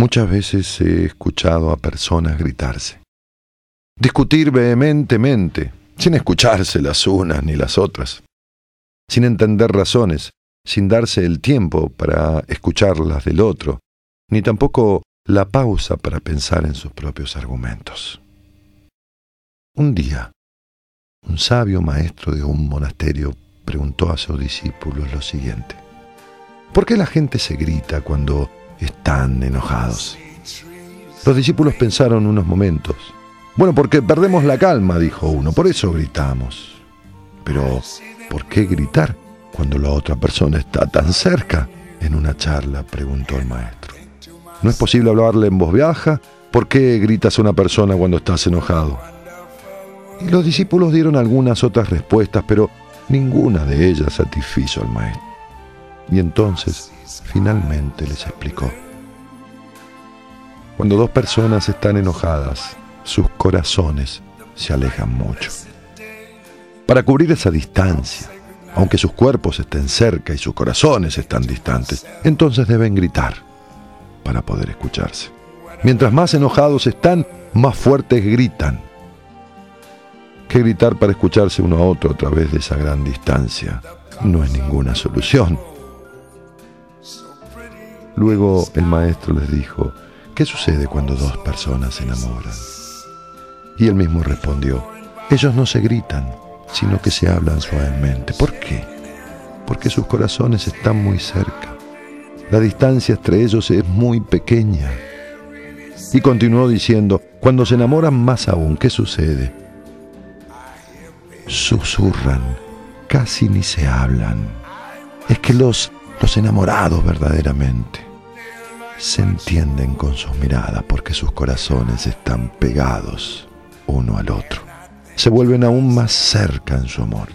Muchas veces he escuchado a personas gritarse, discutir vehementemente, sin escucharse las unas ni las otras, sin entender razones, sin darse el tiempo para escuchar las del otro, ni tampoco la pausa para pensar en sus propios argumentos. Un día, un sabio maestro de un monasterio preguntó a sus discípulos lo siguiente. ¿Por qué la gente se grita cuando están enojados? Los discípulos pensaron unos momentos. Bueno, porque perdemos la calma, dijo uno, por eso gritamos. Pero, ¿por qué gritar cuando la otra persona está tan cerca? En una charla preguntó el maestro. ¿No es posible hablarle en voz baja? ¿Por qué gritas a una persona cuando estás enojado? Y los discípulos dieron algunas otras respuestas, pero ninguna de ellas satisfizo al maestro. Y entonces, finalmente les explicó. Cuando dos personas están enojadas, sus corazones se alejan mucho. Para cubrir esa distancia, aunque sus cuerpos estén cerca y sus corazones están distantes, entonces deben gritar para poder escucharse. Mientras más enojados están, más fuertes gritan que gritar para escucharse uno a otro a través de esa gran distancia no es ninguna solución. Luego el maestro les dijo, ¿qué sucede cuando dos personas se enamoran? Y él mismo respondió, ellos no se gritan, sino que se hablan suavemente. ¿Por qué? Porque sus corazones están muy cerca. La distancia entre ellos es muy pequeña. Y continuó diciendo, cuando se enamoran más aún, ¿qué sucede? susurran, casi ni se hablan. Es que los, los enamorados verdaderamente se entienden con sus miradas porque sus corazones están pegados uno al otro. Se vuelven aún más cerca en su amor.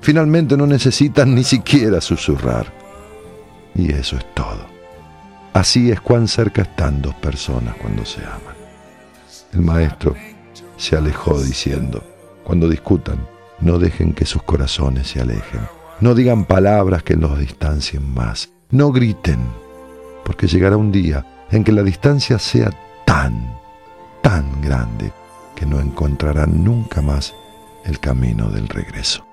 Finalmente no necesitan ni siquiera susurrar. Y eso es todo. Así es cuán cerca están dos personas cuando se aman. El maestro se alejó diciendo, cuando discutan, no dejen que sus corazones se alejen. No digan palabras que los distancien más. No griten, porque llegará un día en que la distancia sea tan, tan grande que no encontrarán nunca más el camino del regreso.